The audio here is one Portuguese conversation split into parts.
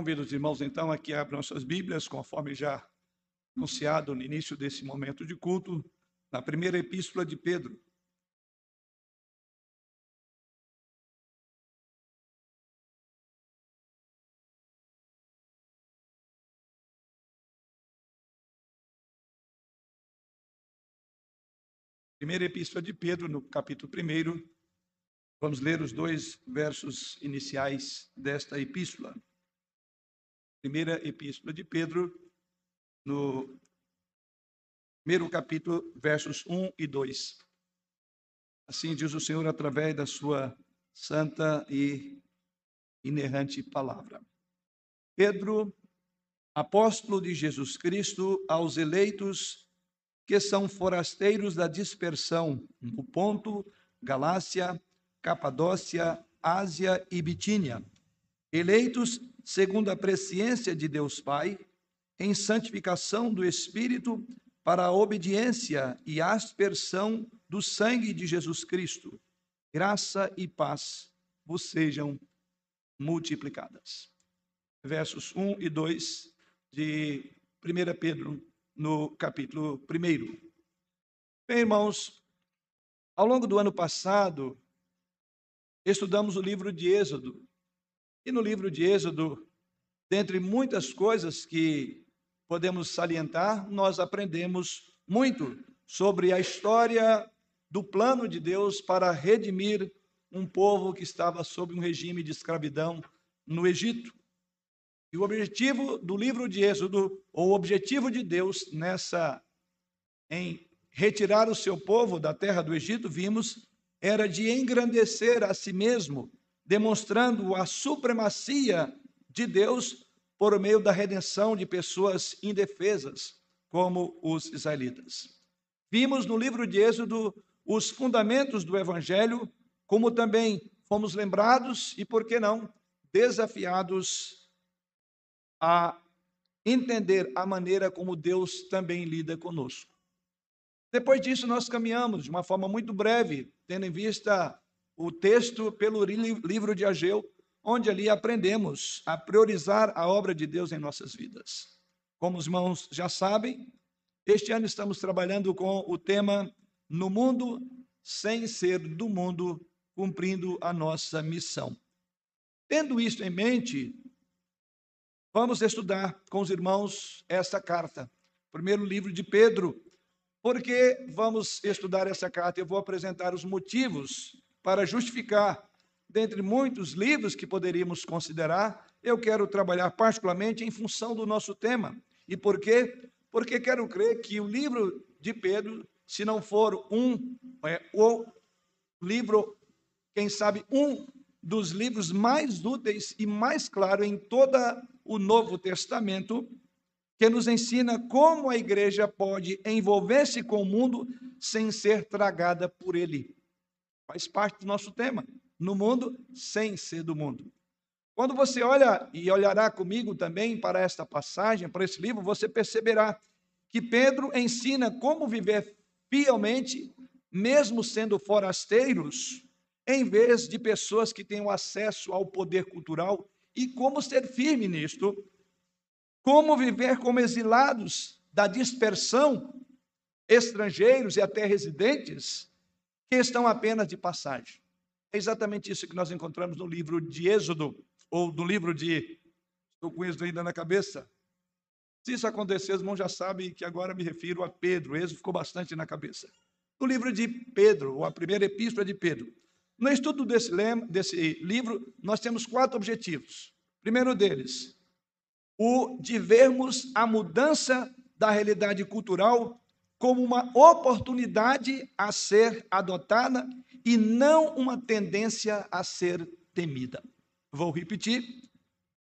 Convido os irmãos, então, a que abram suas Bíblias, conforme já anunciado no início desse momento de culto, na primeira epístola de Pedro. Primeira epístola de Pedro, no capítulo 1, vamos ler os dois versos iniciais desta epístola. Primeira epístola de Pedro, no primeiro capítulo, versos 1 e 2. Assim diz o Senhor através da sua santa e inerrante palavra. Pedro, apóstolo de Jesus Cristo, aos eleitos que são forasteiros da dispersão no Ponto, Galácia, Capadócia, Ásia e Bitínia, eleitos segundo a presciência de Deus Pai, em santificação do Espírito, para a obediência e aspersão do sangue de Jesus Cristo. Graça e paz vos sejam multiplicadas. Versos 1 e 2 de 1 Pedro no capítulo 1. Bem, irmãos, ao longo do ano passado, estudamos o livro de Êxodo. E no livro de Êxodo, dentre muitas coisas que podemos salientar, nós aprendemos muito sobre a história do plano de Deus para redimir um povo que estava sob um regime de escravidão no Egito. E o objetivo do livro de Êxodo, ou o objetivo de Deus nessa em retirar o seu povo da terra do Egito, vimos, era de engrandecer a si mesmo, demonstrando a supremacia de Deus por meio da redenção de pessoas indefesas, como os israelitas. Vimos no livro de Êxodo os fundamentos do evangelho, como também fomos lembrados e, por que não, desafiados a entender a maneira como Deus também lida conosco. Depois disso, nós caminhamos de uma forma muito breve, tendo em vista o texto pelo livro de Ageu, onde ali aprendemos a priorizar a obra de Deus em nossas vidas. Como os irmãos já sabem, este ano estamos trabalhando com o tema No Mundo Sem Ser do Mundo, cumprindo a nossa missão. Tendo isso em mente, Vamos estudar com os irmãos essa carta, primeiro livro de Pedro. Por que vamos estudar essa carta? Eu vou apresentar os motivos para justificar, dentre muitos livros que poderíamos considerar, eu quero trabalhar particularmente em função do nosso tema. E por quê? Porque quero crer que o livro de Pedro, se não for um, é, o livro, quem sabe, um dos livros mais úteis e mais claro em toda o Novo Testamento, que nos ensina como a igreja pode envolver-se com o mundo sem ser tragada por ele. Faz parte do nosso tema. No mundo, sem ser do mundo. Quando você olha e olhará comigo também para esta passagem, para esse livro, você perceberá que Pedro ensina como viver fielmente, mesmo sendo forasteiros, em vez de pessoas que tenham acesso ao poder cultural e como ser firme nisto, como viver como exilados da dispersão, estrangeiros e até residentes, que estão apenas de passagem. É exatamente isso que nós encontramos no livro de Êxodo, ou no livro de. Estou com Êxodo ainda na cabeça. Se isso acontecer, os irmãos já sabem que agora me refiro a Pedro. Êxodo ficou bastante na cabeça. No livro de Pedro, ou a primeira epístola de Pedro, no estudo desse, desse livro, nós temos quatro objetivos. primeiro deles, o de vermos a mudança da realidade cultural como uma oportunidade a ser adotada e não uma tendência a ser temida. Vou repetir.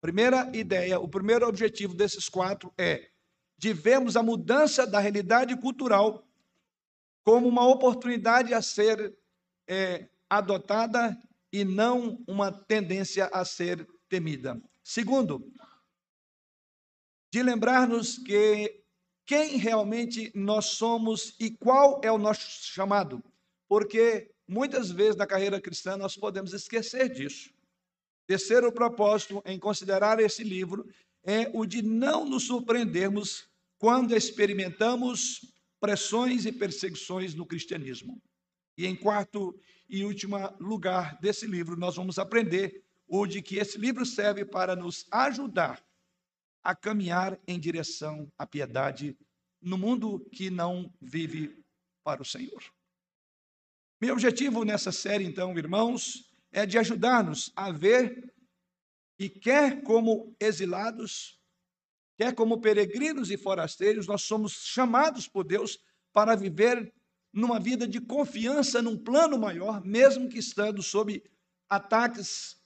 Primeira ideia, o primeiro objetivo desses quatro é de vermos a mudança da realidade cultural como uma oportunidade a ser é, adotada e não uma tendência a ser temida. Segundo, de lembrar-nos que quem realmente nós somos e qual é o nosso chamado, porque muitas vezes na carreira cristã nós podemos esquecer disso. Terceiro propósito em considerar esse livro é o de não nos surpreendermos quando experimentamos pressões e perseguições no cristianismo. E em quarto e último lugar desse livro, nós vamos aprender o de que esse livro serve para nos ajudar a caminhar em direção à piedade no mundo que não vive para o Senhor. Meu objetivo nessa série, então, irmãos, é de ajudar-nos a ver que, quer como exilados, quer como peregrinos e forasteiros, nós somos chamados por Deus para viver numa vida de confiança num plano maior, mesmo que estando sob ataques,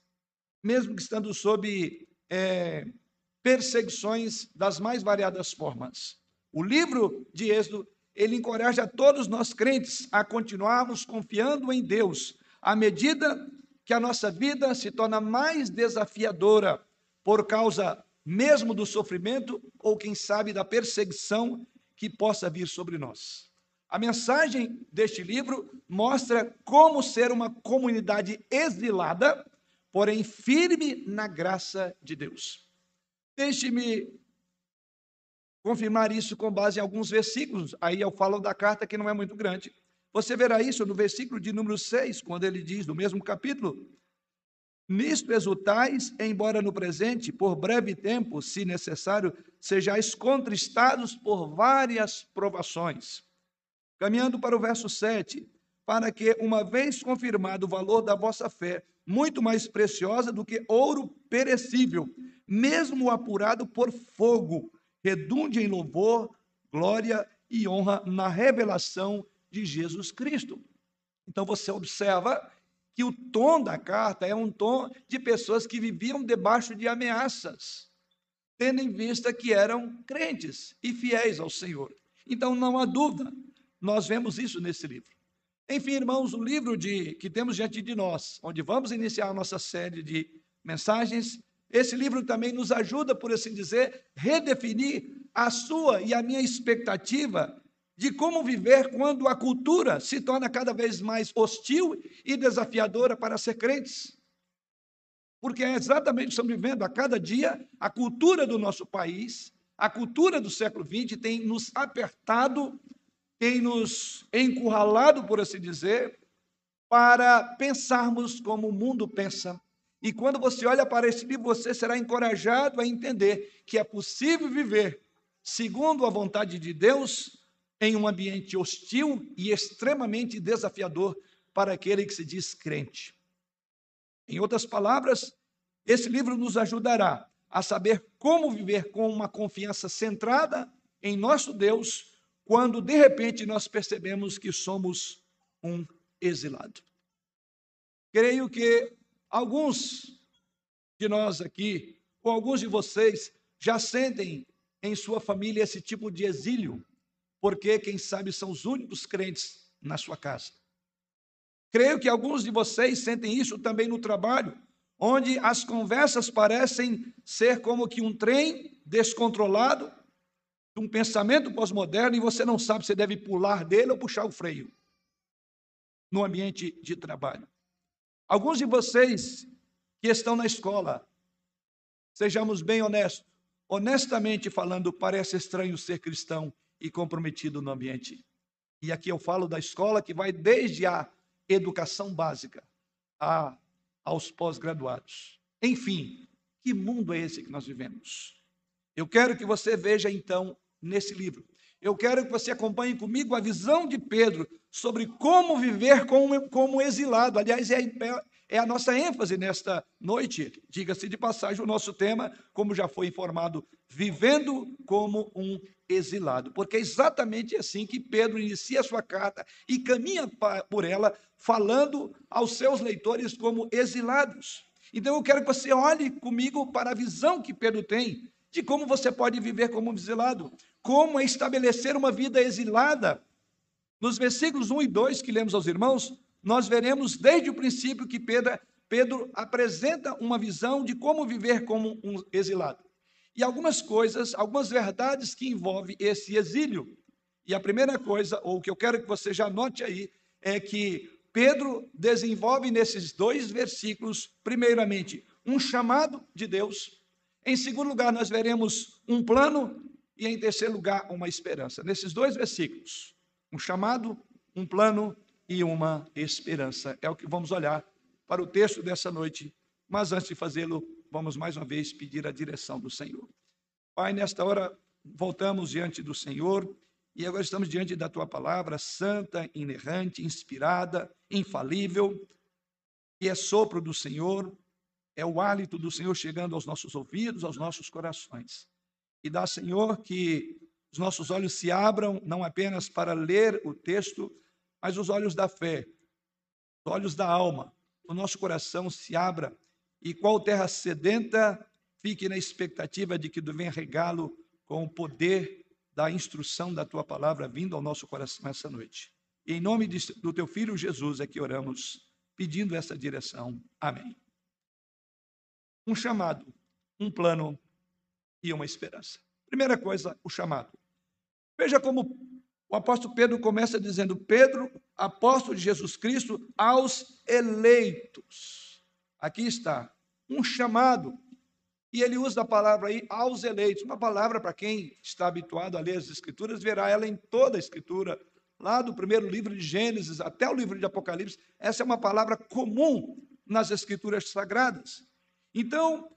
mesmo que estando sob é, perseguições das mais variadas formas. O livro de Êxodo, ele encoraja todos nós crentes a continuarmos confiando em Deus, à medida que a nossa vida se torna mais desafiadora por causa mesmo do sofrimento ou, quem sabe, da perseguição que possa vir sobre nós. A mensagem deste livro mostra como ser uma comunidade exilada, porém firme na graça de Deus. Deixe-me confirmar isso com base em alguns versículos. Aí eu falo da carta que não é muito grande. Você verá isso no versículo de número 6, quando ele diz, no mesmo capítulo: Nisto exultais, embora no presente, por breve tempo, se necessário, sejais contristados por várias provações. Caminhando para o verso 7, para que, uma vez confirmado o valor da vossa fé, muito mais preciosa do que ouro perecível, mesmo apurado por fogo, redunde em louvor, glória e honra na revelação de Jesus Cristo. Então você observa que o tom da carta é um tom de pessoas que viviam debaixo de ameaças, tendo em vista que eram crentes e fiéis ao Senhor. Então não há dúvida, nós vemos isso nesse livro. Enfim, irmãos, o livro de, que temos diante de nós, onde vamos iniciar a nossa série de mensagens, esse livro também nos ajuda, por assim dizer, redefinir a sua e a minha expectativa de como viver quando a cultura se torna cada vez mais hostil e desafiadora para ser crentes. Porque é exatamente o que estamos vivendo a cada dia, a cultura do nosso país, a cultura do século XX tem nos apertado, tem nos encurralado, por assim dizer, para pensarmos como o mundo pensa, e quando você olha para esse livro, você será encorajado a entender que é possível viver segundo a vontade de Deus em um ambiente hostil e extremamente desafiador para aquele que se diz crente. Em outras palavras, esse livro nos ajudará a saber como viver com uma confiança centrada em nosso Deus, quando de repente nós percebemos que somos um exilado. Creio que Alguns de nós aqui, ou alguns de vocês, já sentem em sua família esse tipo de exílio, porque, quem sabe, são os únicos crentes na sua casa. Creio que alguns de vocês sentem isso também no trabalho, onde as conversas parecem ser como que um trem descontrolado, um pensamento pós-moderno, e você não sabe se deve pular dele ou puxar o freio no ambiente de trabalho. Alguns de vocês que estão na escola, sejamos bem honestos, honestamente falando, parece estranho ser cristão e comprometido no ambiente. E aqui eu falo da escola que vai desde a educação básica a, aos pós-graduados. Enfim, que mundo é esse que nós vivemos? Eu quero que você veja então nesse livro. Eu quero que você acompanhe comigo a visão de Pedro sobre como viver como, como exilado. Aliás, é, é a nossa ênfase nesta noite. Diga-se de passagem, o nosso tema, como já foi informado, vivendo como um exilado. Porque é exatamente assim que Pedro inicia a sua carta e caminha por ela, falando aos seus leitores como exilados. Então eu quero que você olhe comigo para a visão que Pedro tem de como você pode viver como um exilado, como estabelecer uma vida exilada nos versículos 1 e 2 que lemos aos irmãos, nós veremos desde o princípio que Pedro, Pedro apresenta uma visão de como viver como um exilado. E algumas coisas, algumas verdades que envolvem esse exílio. E a primeira coisa, ou que eu quero que você já note aí, é que Pedro desenvolve nesses dois versículos, primeiramente, um chamado de Deus. Em segundo lugar, nós veremos um plano e em terceiro lugar, uma esperança. Nesses dois versículos, um chamado, um plano e uma esperança. É o que vamos olhar para o texto dessa noite. Mas antes de fazê-lo, vamos mais uma vez pedir a direção do Senhor. Pai, nesta hora voltamos diante do Senhor e agora estamos diante da tua palavra santa, inerrante, inspirada, infalível, que é sopro do Senhor, é o hálito do Senhor chegando aos nossos ouvidos, aos nossos corações. E dá, Senhor, que os nossos olhos se abram não apenas para ler o texto, mas os olhos da fé, os olhos da alma, o nosso coração se abra e qual terra sedenta fique na expectativa de que tu venha regá-lo com o poder da instrução da tua palavra vindo ao nosso coração essa noite. Em nome do teu filho Jesus é que oramos, pedindo essa direção. Amém. Um chamado, um plano e uma esperança. Primeira coisa, o chamado. Veja como o apóstolo Pedro começa dizendo: Pedro, apóstolo de Jesus Cristo, aos eleitos. Aqui está, um chamado. E ele usa a palavra aí, aos eleitos. Uma palavra para quem está habituado a ler as Escrituras, verá ela em toda a Escritura, lá do primeiro livro de Gênesis até o livro de Apocalipse. Essa é uma palavra comum nas Escrituras sagradas. Então,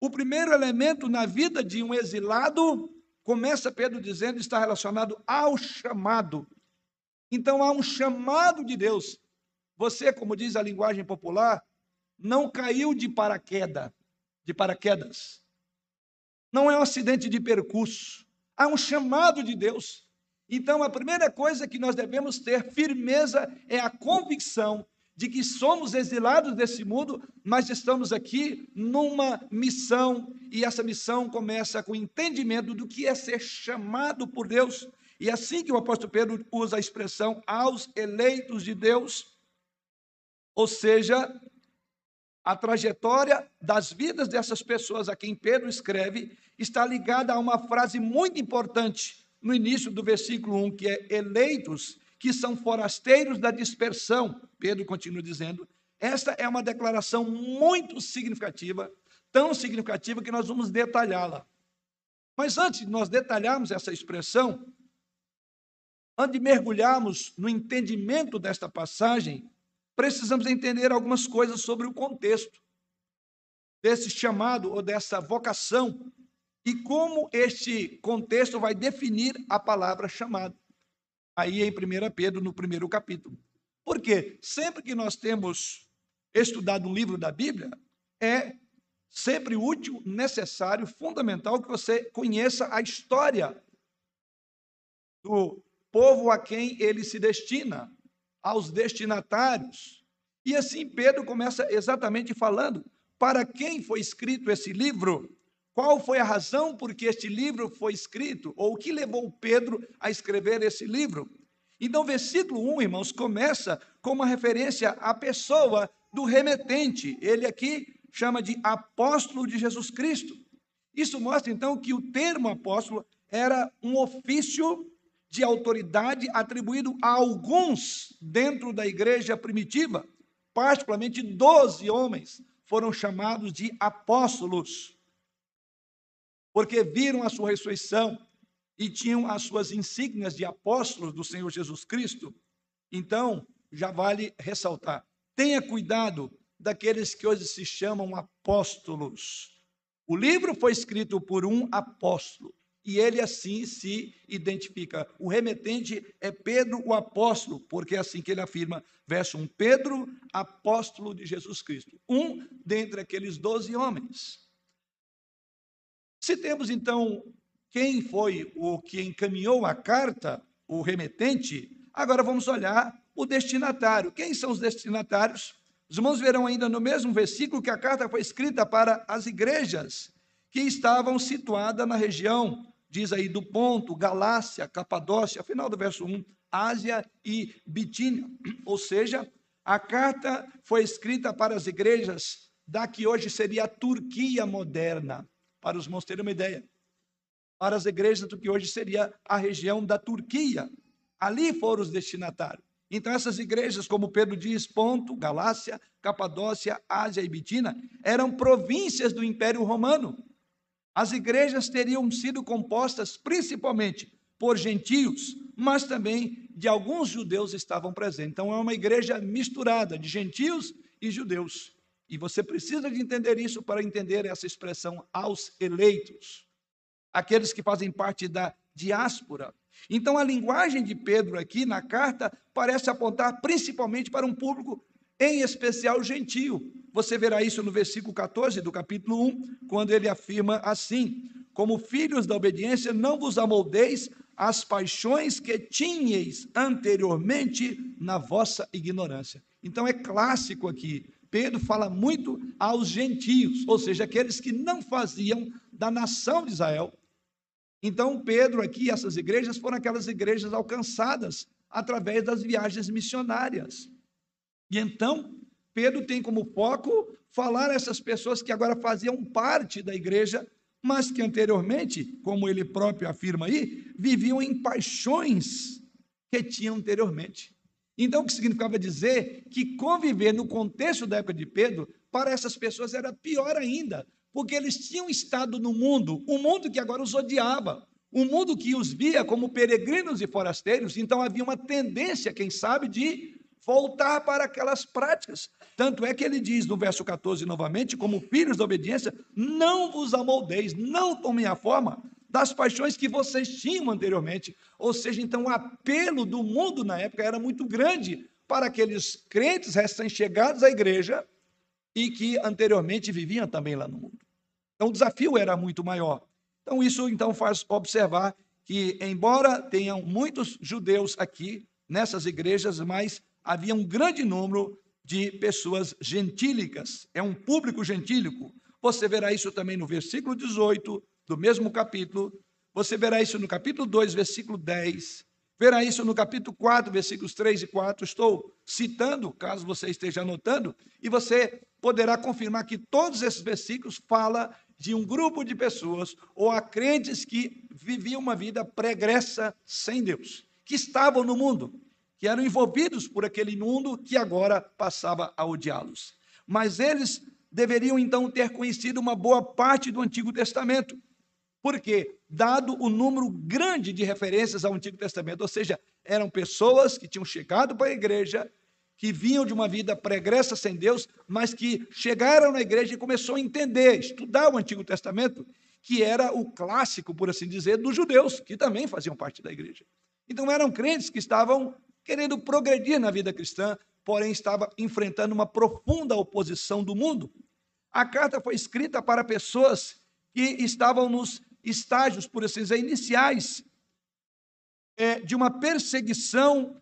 o primeiro elemento na vida de um exilado Começa Pedro dizendo está relacionado ao chamado. Então há um chamado de Deus. Você, como diz a linguagem popular, não caiu de paraquedas, de paraquedas. Não é um acidente de percurso. Há um chamado de Deus. Então a primeira coisa que nós devemos ter firmeza é a convicção de que somos exilados desse mundo, mas estamos aqui numa missão, e essa missão começa com o entendimento do que é ser chamado por Deus. E assim que o apóstolo Pedro usa a expressão aos eleitos de Deus, ou seja, a trajetória das vidas dessas pessoas a quem Pedro escreve está ligada a uma frase muito importante no início do versículo 1, que é eleitos que são forasteiros da dispersão. Pedro continua dizendo. Esta é uma declaração muito significativa, tão significativa que nós vamos detalhá-la. Mas antes de nós detalharmos essa expressão, antes de mergulharmos no entendimento desta passagem, precisamos entender algumas coisas sobre o contexto desse chamado ou dessa vocação e como este contexto vai definir a palavra chamado aí em 1 Pedro, no primeiro capítulo. Porque sempre que nós temos estudado um livro da Bíblia, é sempre útil, necessário, fundamental que você conheça a história do povo a quem ele se destina, aos destinatários. E assim Pedro começa exatamente falando para quem foi escrito esse livro qual foi a razão por que este livro foi escrito? Ou o que levou Pedro a escrever esse livro? Então, versículo 1, irmãos, começa com uma referência à pessoa do remetente. Ele aqui chama de apóstolo de Jesus Cristo. Isso mostra, então, que o termo apóstolo era um ofício de autoridade atribuído a alguns dentro da igreja primitiva. Particularmente, doze homens foram chamados de apóstolos porque viram a sua ressurreição e tinham as suas insígnias de apóstolos do Senhor Jesus Cristo. Então, já vale ressaltar: tenha cuidado daqueles que hoje se chamam apóstolos. O livro foi escrito por um apóstolo e ele assim se identifica. O remetente é Pedro, o apóstolo, porque é assim que ele afirma, verso 1: Pedro, apóstolo de Jesus Cristo, um dentre aqueles doze homens. Se temos então quem foi o que encaminhou a carta, o remetente, agora vamos olhar o destinatário. Quem são os destinatários? Os irmãos verão ainda no mesmo versículo que a carta foi escrita para as igrejas que estavam situadas na região, diz aí, do Ponto, Galácia, Capadócia, final do verso 1, Ásia e Bitínia. Ou seja, a carta foi escrita para as igrejas da que hoje seria a Turquia moderna para os irmãos terem uma ideia. Para as igrejas do que hoje seria a região da Turquia. Ali foram os destinatários. Então, essas igrejas, como Pedro diz, Ponto, Galácia, Capadócia, Ásia e Bitina, eram províncias do Império Romano. As igrejas teriam sido compostas principalmente por gentios, mas também de alguns judeus estavam presentes. Então, é uma igreja misturada de gentios e judeus. E você precisa de entender isso para entender essa expressão aos eleitos, aqueles que fazem parte da diáspora. Então, a linguagem de Pedro aqui na carta parece apontar principalmente para um público, em especial gentio. Você verá isso no versículo 14 do capítulo 1, quando ele afirma assim: Como filhos da obediência, não vos amoldeis às paixões que tinhais anteriormente na vossa ignorância. Então, é clássico aqui. Pedro fala muito aos gentios, ou seja, aqueles que não faziam da nação de Israel então, Pedro aqui, essas igrejas foram aquelas igrejas alcançadas através das viagens missionárias. E então, Pedro tem como foco falar a essas pessoas que agora faziam parte da igreja, mas que anteriormente, como ele próprio afirma aí, viviam em paixões que tinham anteriormente. Então, o que significava dizer que conviver no contexto da época de Pedro, para essas pessoas era pior ainda, porque eles tinham estado no mundo, um mundo que agora os odiava, um mundo que os via como peregrinos e forasteiros, então havia uma tendência, quem sabe, de voltar para aquelas práticas. Tanto é que ele diz no verso 14 novamente, como filhos da obediência, não vos amoldeis, não tomem a forma das paixões que vocês tinham anteriormente. Ou seja, então o apelo do mundo na época era muito grande para aqueles crentes recém-chegados à igreja e que anteriormente viviam também lá no mundo. Então o desafio era muito maior. Então isso então faz observar que embora tenham muitos judeus aqui nessas igrejas, mas havia um grande número de pessoas gentílicas. É um público gentílico. Você verá isso também no versículo 18 do mesmo capítulo. Você verá isso no capítulo 2, versículo 10. Verá isso no capítulo 4, versículos 3 e 4. Estou citando, caso você esteja anotando, e você poderá confirmar que todos esses versículos falam de um grupo de pessoas ou a crentes que viviam uma vida pregressa sem Deus, que estavam no mundo, que eram envolvidos por aquele mundo que agora passava a odiá-los. Mas eles deveriam então ter conhecido uma boa parte do Antigo Testamento. Porque, dado o número grande de referências ao Antigo Testamento, ou seja, eram pessoas que tinham chegado para a igreja, que vinham de uma vida pregressa sem Deus, mas que chegaram na igreja e começou a entender, estudar o Antigo Testamento, que era o clássico, por assim dizer, dos judeus, que também faziam parte da igreja. Então eram crentes que estavam querendo progredir na vida cristã, porém estava enfrentando uma profunda oposição do mundo. A carta foi escrita para pessoas que estavam nos estágios, por assim dizer, iniciais é, de uma perseguição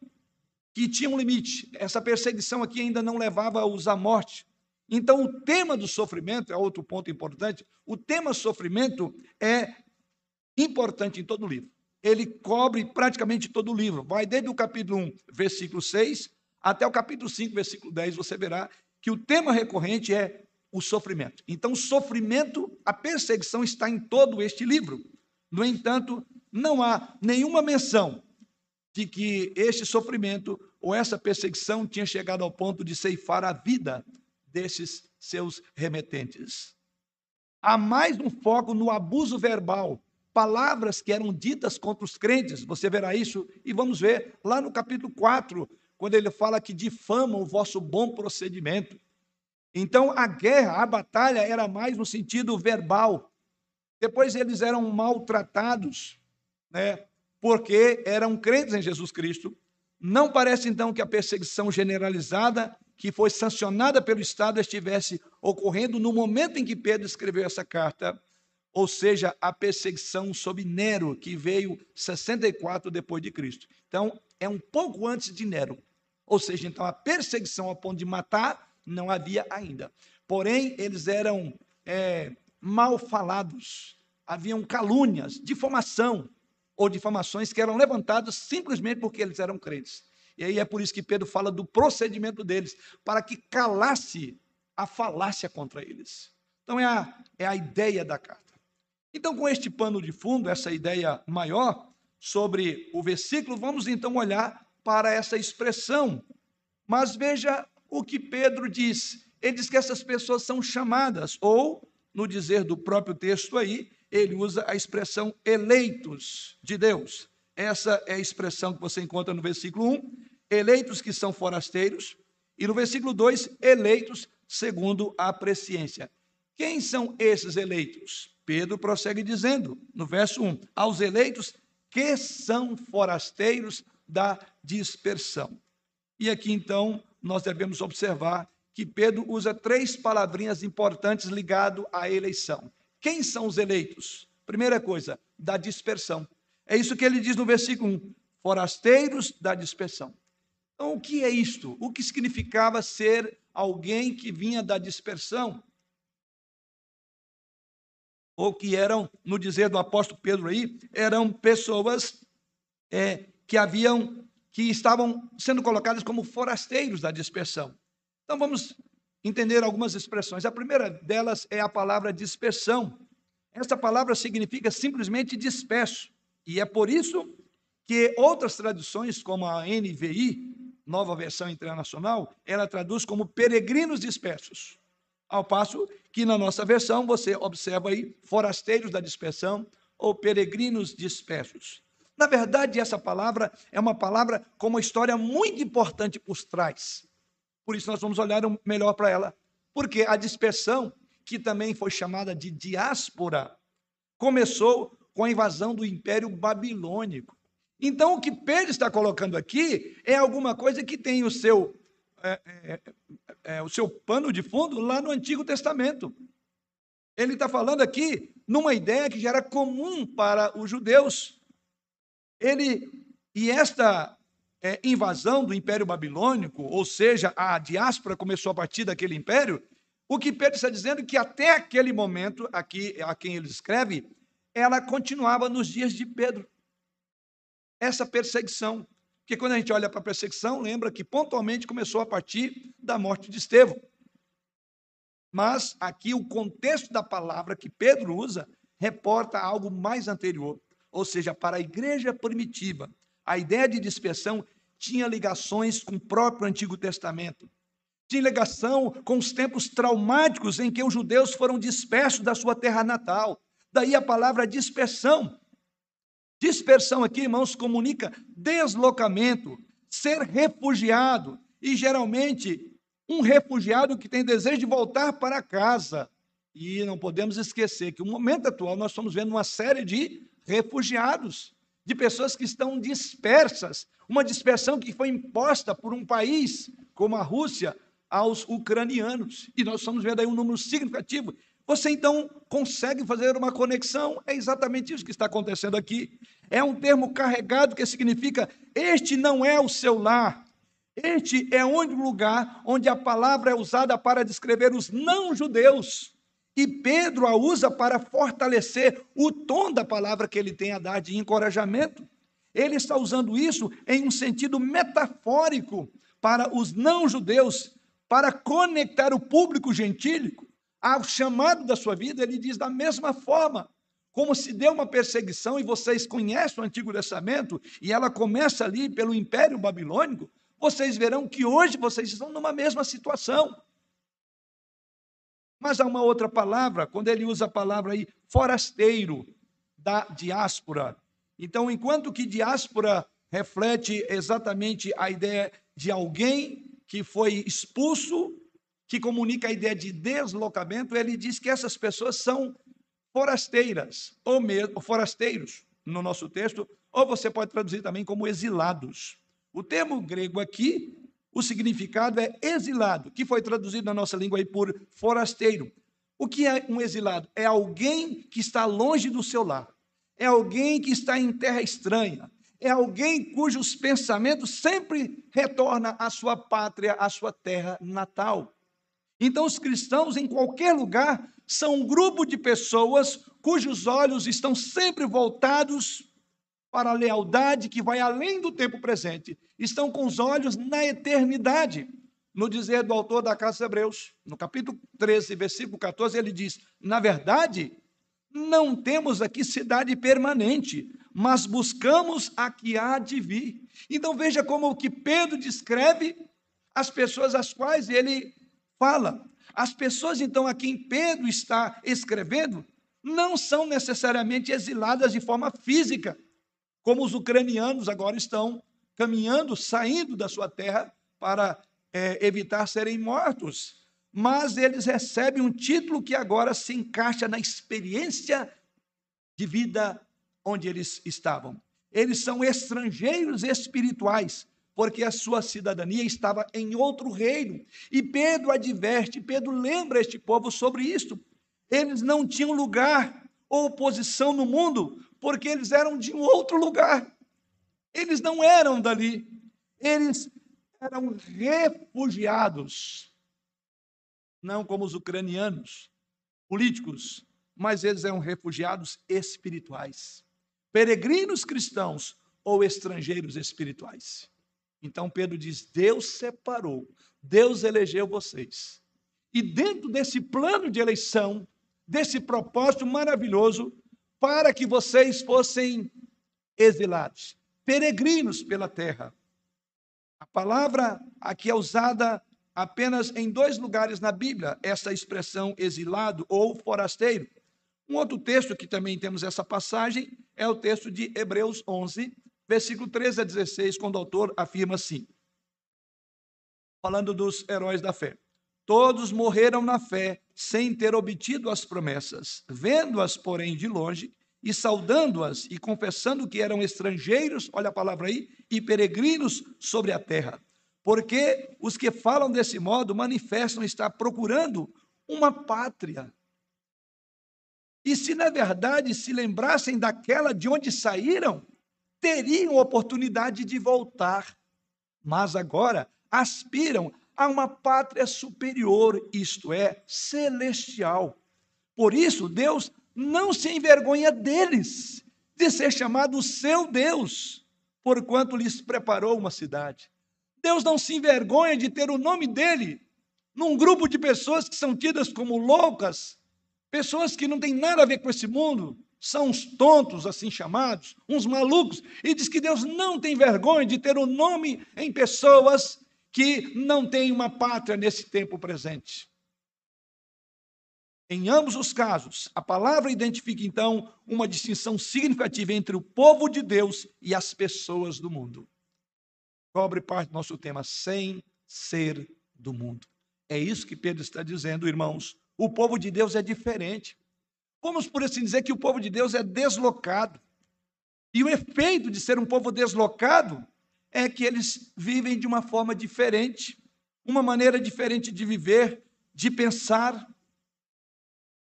que tinha um limite. Essa perseguição aqui ainda não levava-os à morte. Então, o tema do sofrimento é outro ponto importante. O tema sofrimento é importante em todo o livro. Ele cobre praticamente todo o livro. Vai desde o capítulo 1, versículo 6, até o capítulo 5, versículo 10. Você verá que o tema recorrente é o sofrimento. Então, o sofrimento, a perseguição está em todo este livro. No entanto, não há nenhuma menção de que este sofrimento ou essa perseguição tinha chegado ao ponto de ceifar a vida desses seus remetentes. Há mais um foco no abuso verbal, palavras que eram ditas contra os crentes, você verá isso, e vamos ver lá no capítulo 4, quando ele fala que difamam o vosso bom procedimento. Então a guerra, a batalha era mais no sentido verbal. Depois eles eram maltratados, né? porque eram crentes em Jesus Cristo. Não parece então que a perseguição generalizada que foi sancionada pelo Estado estivesse ocorrendo no momento em que Pedro escreveu essa carta, ou seja, a perseguição sob Nero, que veio 64 depois de Cristo. Então, é um pouco antes de Nero. Ou seja, então a perseguição a ponto de matar não havia ainda. Porém, eles eram é, mal falados, haviam calúnias, difamação, ou difamações que eram levantadas simplesmente porque eles eram crentes. E aí é por isso que Pedro fala do procedimento deles, para que calasse a falácia contra eles. Então é a, é a ideia da carta. Então, com este pano de fundo, essa ideia maior sobre o versículo, vamos então olhar para essa expressão. Mas veja o que Pedro diz. Ele diz que essas pessoas são chamadas, ou, no dizer do próprio texto aí, ele usa a expressão eleitos de Deus. Essa é a expressão que você encontra no versículo 1, eleitos que são forasteiros, e no versículo 2, eleitos segundo a presciência. Quem são esses eleitos? Pedro prossegue dizendo, no verso 1, aos eleitos que são forasteiros da dispersão. E aqui então nós devemos observar que Pedro usa três palavrinhas importantes ligado à eleição. Quem são os eleitos? Primeira coisa, da dispersão. É isso que ele diz no versículo 1: forasteiros da dispersão. Então, o que é isto? O que significava ser alguém que vinha da dispersão? Ou que eram, no dizer do apóstolo Pedro aí, eram pessoas é, que haviam, que estavam sendo colocadas como forasteiros da dispersão. Então, vamos entender algumas expressões. A primeira delas é a palavra dispersão. Essa palavra significa simplesmente disperso. E é por isso que outras traduções, como a NVI, nova versão internacional, ela traduz como peregrinos dispersos. Ao passo que na nossa versão você observa aí forasteiros da dispersão ou peregrinos dispersos. Na verdade, essa palavra é uma palavra com uma história muito importante por trás. Por isso nós vamos olhar melhor para ela. Porque a dispersão, que também foi chamada de diáspora, começou com a invasão do Império Babilônico. Então, o que Pedro está colocando aqui é alguma coisa que tem o seu, é, é, é, o seu pano de fundo lá no Antigo Testamento. Ele está falando aqui numa ideia que já era comum para os judeus. Ele e esta é, invasão do Império Babilônico, ou seja, a diáspora começou a partir daquele império. O que Pedro está dizendo é que até aquele momento, aqui a quem ele escreve, ela continuava nos dias de Pedro essa perseguição. Porque quando a gente olha para a perseguição, lembra que pontualmente começou a partir da morte de Estevão. Mas aqui o contexto da palavra que Pedro usa reporta algo mais anterior, ou seja, para a igreja primitiva. A ideia de dispersão tinha ligações com o próprio Antigo Testamento. Tinha ligação com os tempos traumáticos em que os judeus foram dispersos da sua terra natal. Daí a palavra dispersão. Dispersão aqui, irmãos, comunica deslocamento, ser refugiado. E geralmente, um refugiado que tem desejo de voltar para casa. E não podemos esquecer que no momento atual nós estamos vendo uma série de refugiados, de pessoas que estão dispersas, uma dispersão que foi imposta por um país como a Rússia aos ucranianos. E nós estamos vendo aí um número significativo você então consegue fazer uma conexão? É exatamente isso que está acontecendo aqui. É um termo carregado que significa: este não é o seu lar. Este é o lugar onde a palavra é usada para descrever os não-judeus. E Pedro a usa para fortalecer o tom da palavra que ele tem a dar de encorajamento. Ele está usando isso em um sentido metafórico para os não-judeus, para conectar o público gentílico ao chamado da sua vida, ele diz da mesma forma. Como se deu uma perseguição, e vocês conhecem o Antigo Testamento, e ela começa ali pelo Império Babilônico, vocês verão que hoje vocês estão numa mesma situação. Mas há uma outra palavra, quando ele usa a palavra aí, forasteiro, da diáspora. Então, enquanto que diáspora reflete exatamente a ideia de alguém que foi expulso que comunica a ideia de deslocamento, ele diz que essas pessoas são forasteiras, ou mesmo forasteiros, no nosso texto, ou você pode traduzir também como exilados. O termo grego aqui, o significado é exilado, que foi traduzido na nossa língua aí por forasteiro. O que é um exilado? É alguém que está longe do seu lar. É alguém que está em terra estranha. É alguém cujos pensamentos sempre retornam à sua pátria, à sua terra natal. Então, os cristãos, em qualquer lugar, são um grupo de pessoas cujos olhos estão sempre voltados para a lealdade que vai além do tempo presente. Estão com os olhos na eternidade. No dizer do autor da Casa de Hebreus, no capítulo 13, versículo 14, ele diz: Na verdade, não temos aqui cidade permanente, mas buscamos a que há de vir. Então veja como o que Pedro descreve as pessoas às quais ele fala. As pessoas, então, a quem Pedro está escrevendo, não são necessariamente exiladas de forma física, como os ucranianos agora estão caminhando, saindo da sua terra para é, evitar serem mortos. Mas eles recebem um título que agora se encaixa na experiência de vida onde eles estavam. Eles são estrangeiros espirituais, porque a sua cidadania estava em outro reino. E Pedro adverte, Pedro lembra este povo sobre isto. Eles não tinham lugar ou posição no mundo, porque eles eram de um outro lugar. Eles não eram dali. Eles eram refugiados. Não como os ucranianos, políticos, mas eles eram refugiados espirituais. Peregrinos cristãos ou estrangeiros espirituais. Então Pedro diz: Deus separou, Deus elegeu vocês. E dentro desse plano de eleição, desse propósito maravilhoso, para que vocês fossem exilados, peregrinos pela terra. A palavra aqui é usada apenas em dois lugares na Bíblia, essa expressão exilado ou forasteiro. Um outro texto que também temos essa passagem é o texto de Hebreus 11, versículo 13 a 16, quando o autor afirma assim: falando dos heróis da fé. Todos morreram na fé, sem ter obtido as promessas, vendo-as, porém, de longe, e saudando-as e confessando que eram estrangeiros, olha a palavra aí, e peregrinos sobre a terra. Porque os que falam desse modo manifestam estar procurando uma pátria. E se na verdade se lembrassem daquela de onde saíram, teriam oportunidade de voltar, mas agora aspiram a uma pátria superior, isto é, celestial. Por isso, Deus não se envergonha deles, de ser chamado seu Deus, porquanto lhes preparou uma cidade. Deus não se envergonha de ter o nome dele num grupo de pessoas que são tidas como loucas, pessoas que não têm nada a ver com esse mundo, são uns tontos, assim chamados, uns malucos, e diz que Deus não tem vergonha de ter o nome em pessoas que não têm uma pátria nesse tempo presente. Em ambos os casos, a palavra identifica então uma distinção significativa entre o povo de Deus e as pessoas do mundo. Cobre parte do nosso tema, sem ser do mundo. É isso que Pedro está dizendo, irmãos. O povo de Deus é diferente. Vamos por assim dizer que o povo de Deus é deslocado. E o efeito de ser um povo deslocado é que eles vivem de uma forma diferente, uma maneira diferente de viver, de pensar.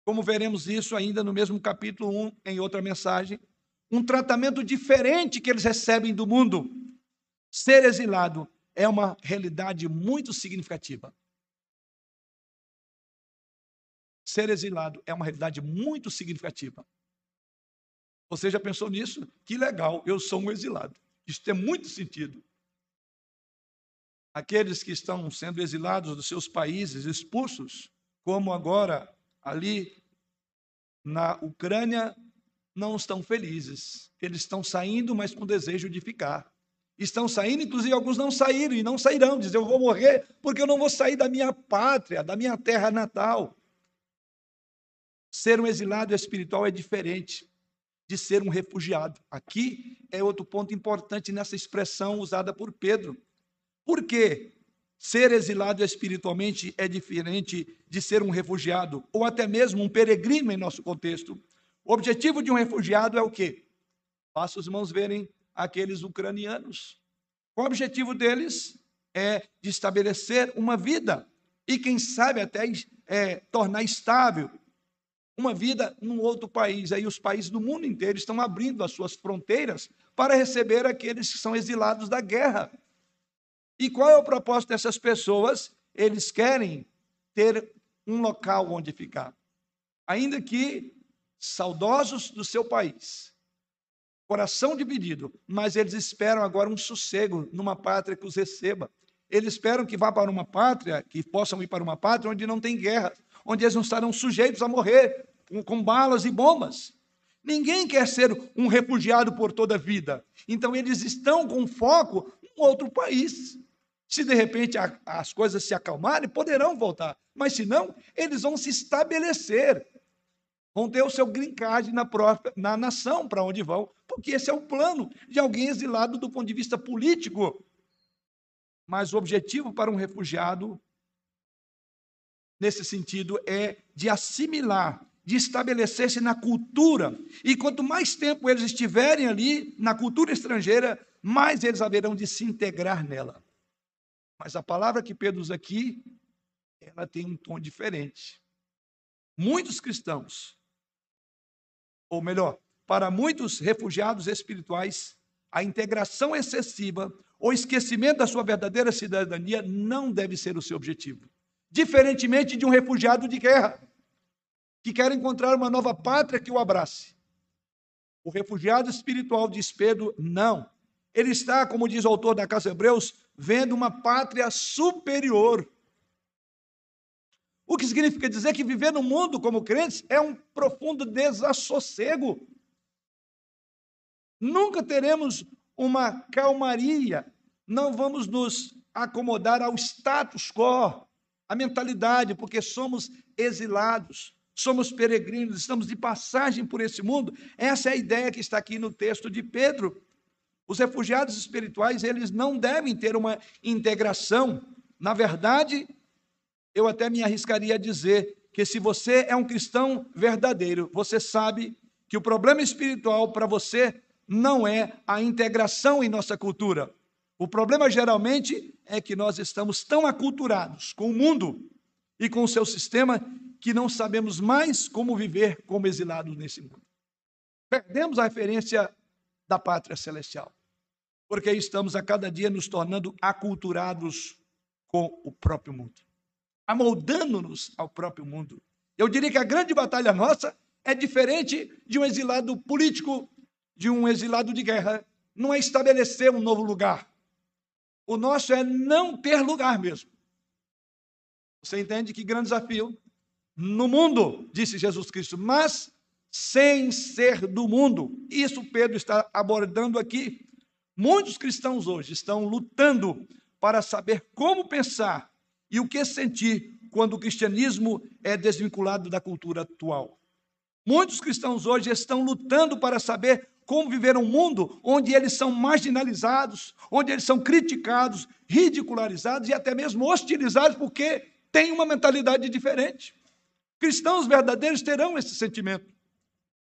Como veremos isso ainda no mesmo capítulo 1, em outra mensagem. Um tratamento diferente que eles recebem do mundo. Ser exilado é uma realidade muito significativa. ser exilado é uma realidade muito significativa. Você já pensou nisso? Que legal, eu sou um exilado. Isso tem muito sentido. Aqueles que estão sendo exilados dos seus países, expulsos, como agora ali na Ucrânia, não estão felizes. Eles estão saindo, mas com desejo de ficar. Estão saindo, inclusive alguns não saíram e não sairão. Dizem, eu vou morrer porque eu não vou sair da minha pátria, da minha terra natal. Ser um exilado espiritual é diferente de ser um refugiado. Aqui é outro ponto importante nessa expressão usada por Pedro. Por quê? Ser exilado espiritualmente é diferente de ser um refugiado, ou até mesmo um peregrino em nosso contexto. O objetivo de um refugiado é o quê? Faça os irmãos verem aqueles ucranianos. O objetivo deles é de estabelecer uma vida e, quem sabe, até é, tornar estável uma vida num outro país. Aí os países do mundo inteiro estão abrindo as suas fronteiras para receber aqueles que são exilados da guerra. E qual é o propósito dessas pessoas? Eles querem ter um local onde ficar. Ainda que saudosos do seu país, coração dividido, mas eles esperam agora um sossego numa pátria que os receba. Eles esperam que vá para uma pátria, que possam ir para uma pátria onde não tem guerra, onde eles não estarão sujeitos a morrer com, balas e bombas. Ninguém quer ser um refugiado por toda a vida. Então, eles estão com foco em outro país. Se de repente as coisas se acalmarem, poderão voltar. Mas se não, eles vão se estabelecer. Vão ter o seu green na, própria, na nação para onde vão, porque esse é o plano de alguém exilado do ponto de vista político. Mas o objetivo para um refugiado, nesse sentido, é de assimilar de estabelecer-se na cultura. E quanto mais tempo eles estiverem ali, na cultura estrangeira, mais eles haverão de se integrar nela. Mas a palavra que Pedro usa aqui, ela tem um tom diferente. Muitos cristãos, ou melhor, para muitos refugiados espirituais, a integração excessiva ou esquecimento da sua verdadeira cidadania não deve ser o seu objetivo. Diferentemente de um refugiado de guerra que quer encontrar uma nova pátria que o abrace. O refugiado espiritual diz Pedro, não. Ele está, como diz o autor da Casa Hebreus, vendo uma pátria superior. O que significa dizer que viver no mundo como crentes é um profundo desassossego. Nunca teremos uma calmaria, não vamos nos acomodar ao status quo, à mentalidade, porque somos exilados somos peregrinos, estamos de passagem por esse mundo. Essa é a ideia que está aqui no texto de Pedro. Os refugiados espirituais, eles não devem ter uma integração. Na verdade, eu até me arriscaria a dizer que se você é um cristão verdadeiro, você sabe que o problema espiritual para você não é a integração em nossa cultura. O problema geralmente é que nós estamos tão aculturados com o mundo e com o seu sistema que não sabemos mais como viver como exilados nesse mundo. Perdemos a referência da pátria celestial, porque estamos a cada dia nos tornando aculturados com o próprio mundo, amoldando-nos ao próprio mundo. Eu diria que a grande batalha nossa é diferente de um exilado político, de um exilado de guerra. Não é estabelecer um novo lugar. O nosso é não ter lugar mesmo. Você entende que grande desafio no mundo, disse Jesus Cristo, mas sem ser do mundo. Isso Pedro está abordando aqui. Muitos cristãos hoje estão lutando para saber como pensar e o que sentir quando o cristianismo é desvinculado da cultura atual. Muitos cristãos hoje estão lutando para saber como viver um mundo onde eles são marginalizados, onde eles são criticados, ridicularizados e até mesmo hostilizados porque têm uma mentalidade diferente. Cristãos verdadeiros terão esse sentimento.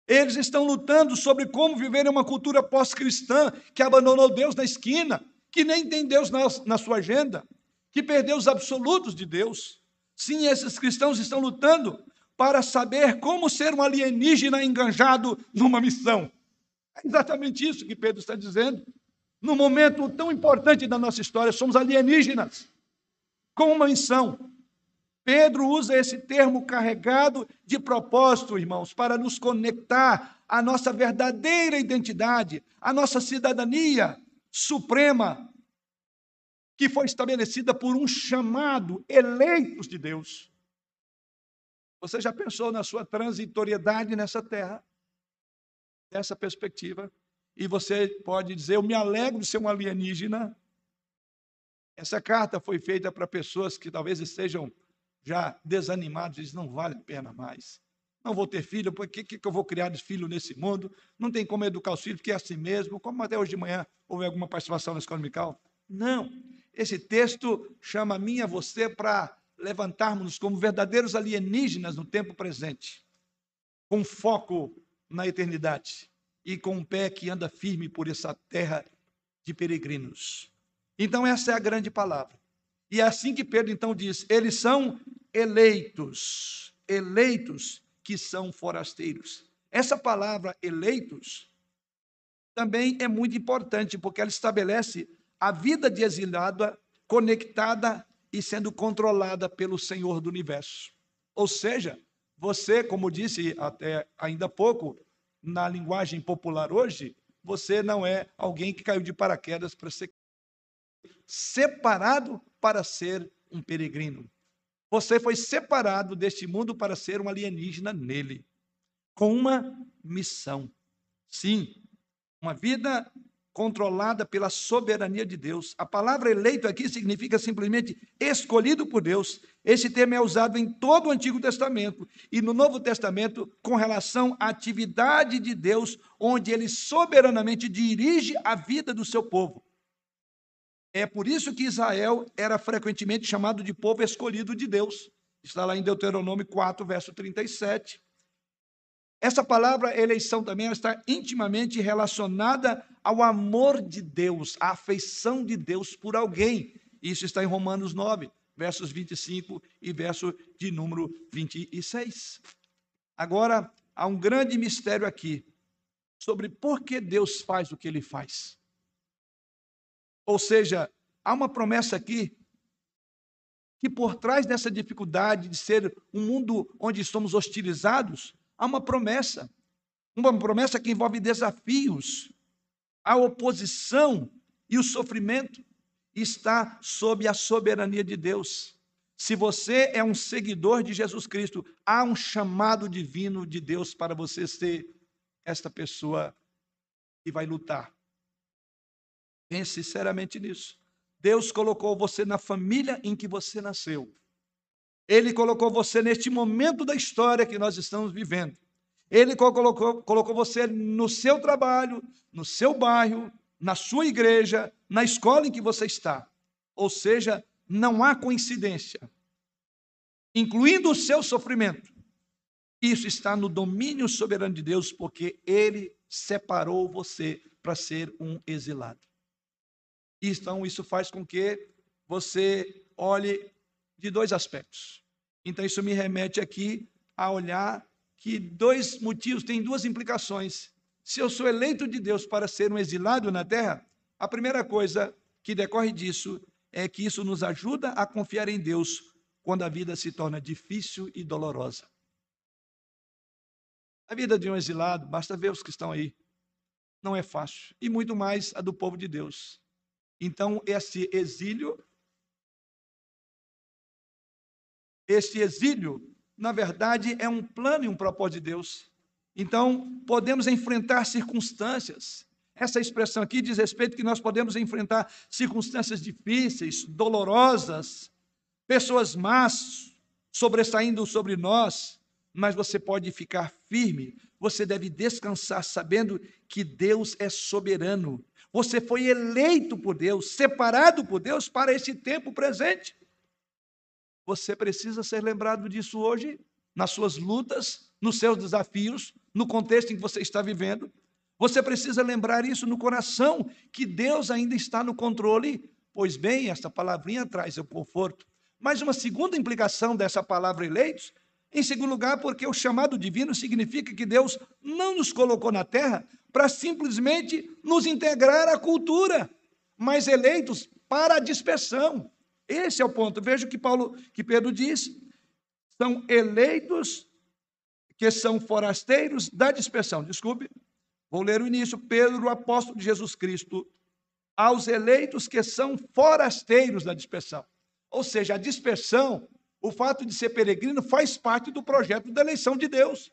Eles estão lutando sobre como viver em uma cultura pós-cristã que abandonou Deus na esquina, que nem tem Deus na, na sua agenda, que perdeu os absolutos de Deus. Sim, esses cristãos estão lutando para saber como ser um alienígena enganjado numa missão. É exatamente isso que Pedro está dizendo. No momento tão importante da nossa história, somos alienígenas com uma missão. Pedro usa esse termo carregado de propósito, irmãos, para nos conectar à nossa verdadeira identidade, à nossa cidadania suprema, que foi estabelecida por um chamado, eleitos de Deus. Você já pensou na sua transitoriedade nessa terra? Dessa perspectiva? E você pode dizer: Eu me alegro de ser um alienígena. Essa carta foi feita para pessoas que talvez estejam já desanimados, dizem, não vale a pena mais. Não vou ter filho, por que, que eu vou criar filho nesse mundo? Não tem como educar os filhos, porque é assim mesmo. Como até hoje de manhã houve alguma participação na escola dominical? Não. Esse texto chama a mim e a você para levantarmos como verdadeiros alienígenas no tempo presente, com foco na eternidade e com um pé que anda firme por essa terra de peregrinos. Então, essa é a grande palavra. E é assim que Pedro então diz: eles são eleitos, eleitos que são forasteiros. Essa palavra eleitos também é muito importante, porque ela estabelece a vida de exilada conectada e sendo controlada pelo Senhor do universo. Ou seja, você, como disse até ainda há pouco, na linguagem popular hoje, você não é alguém que caiu de paraquedas para ser separado para ser um peregrino. Você foi separado deste mundo para ser um alienígena nele. com uma missão. Sim, uma vida controlada pela soberania de Deus. A palavra eleito aqui significa simplesmente escolhido por Deus. Esse termo é usado em todo o Antigo Testamento e no Novo Testamento com relação à atividade de Deus, onde ele soberanamente dirige a vida do seu povo. É por isso que Israel era frequentemente chamado de povo escolhido de Deus. Está lá em Deuteronômio 4, verso 37. Essa palavra eleição também está intimamente relacionada ao amor de Deus, à afeição de Deus por alguém. Isso está em Romanos 9, versos 25 e verso de número 26. Agora, há um grande mistério aqui sobre por que Deus faz o que ele faz. Ou seja, há uma promessa aqui que por trás dessa dificuldade de ser um mundo onde somos hostilizados, há uma promessa. Uma promessa que envolve desafios. A oposição e o sofrimento está sob a soberania de Deus. Se você é um seguidor de Jesus Cristo, há um chamado divino de Deus para você ser esta pessoa que vai lutar. Pense sinceramente nisso. Deus colocou você na família em que você nasceu. Ele colocou você neste momento da história que nós estamos vivendo. Ele colocou, colocou você no seu trabalho, no seu bairro, na sua igreja, na escola em que você está. Ou seja, não há coincidência. Incluindo o seu sofrimento. Isso está no domínio soberano de Deus, porque Ele separou você para ser um exilado. Então, isso faz com que você olhe de dois aspectos. Então, isso me remete aqui a olhar que dois motivos, tem duas implicações. Se eu sou eleito de Deus para ser um exilado na terra, a primeira coisa que decorre disso é que isso nos ajuda a confiar em Deus quando a vida se torna difícil e dolorosa. A vida de um exilado, basta ver os que estão aí, não é fácil, e muito mais a do povo de Deus. Então, esse exílio, esse exílio, na verdade, é um plano e um propósito de Deus. Então, podemos enfrentar circunstâncias. Essa expressão aqui diz respeito que nós podemos enfrentar circunstâncias difíceis, dolorosas, pessoas más sobressaindo sobre nós, mas você pode ficar firme, você deve descansar sabendo que Deus é soberano. Você foi eleito por Deus, separado por Deus para esse tempo presente. Você precisa ser lembrado disso hoje, nas suas lutas, nos seus desafios, no contexto em que você está vivendo. Você precisa lembrar isso no coração, que Deus ainda está no controle. Pois bem, esta palavrinha traz o conforto. Mas uma segunda implicação dessa palavra eleitos, em segundo lugar, porque o chamado divino significa que Deus não nos colocou na terra para simplesmente nos integrar à cultura, mas eleitos para a dispersão. Esse é o ponto. Veja o que Paulo, que Pedro diz: são eleitos que são forasteiros da dispersão. Desculpe, vou ler o início. Pedro, apóstolo de Jesus Cristo, aos eleitos que são forasteiros da dispersão. Ou seja, a dispersão, o fato de ser peregrino, faz parte do projeto da eleição de Deus.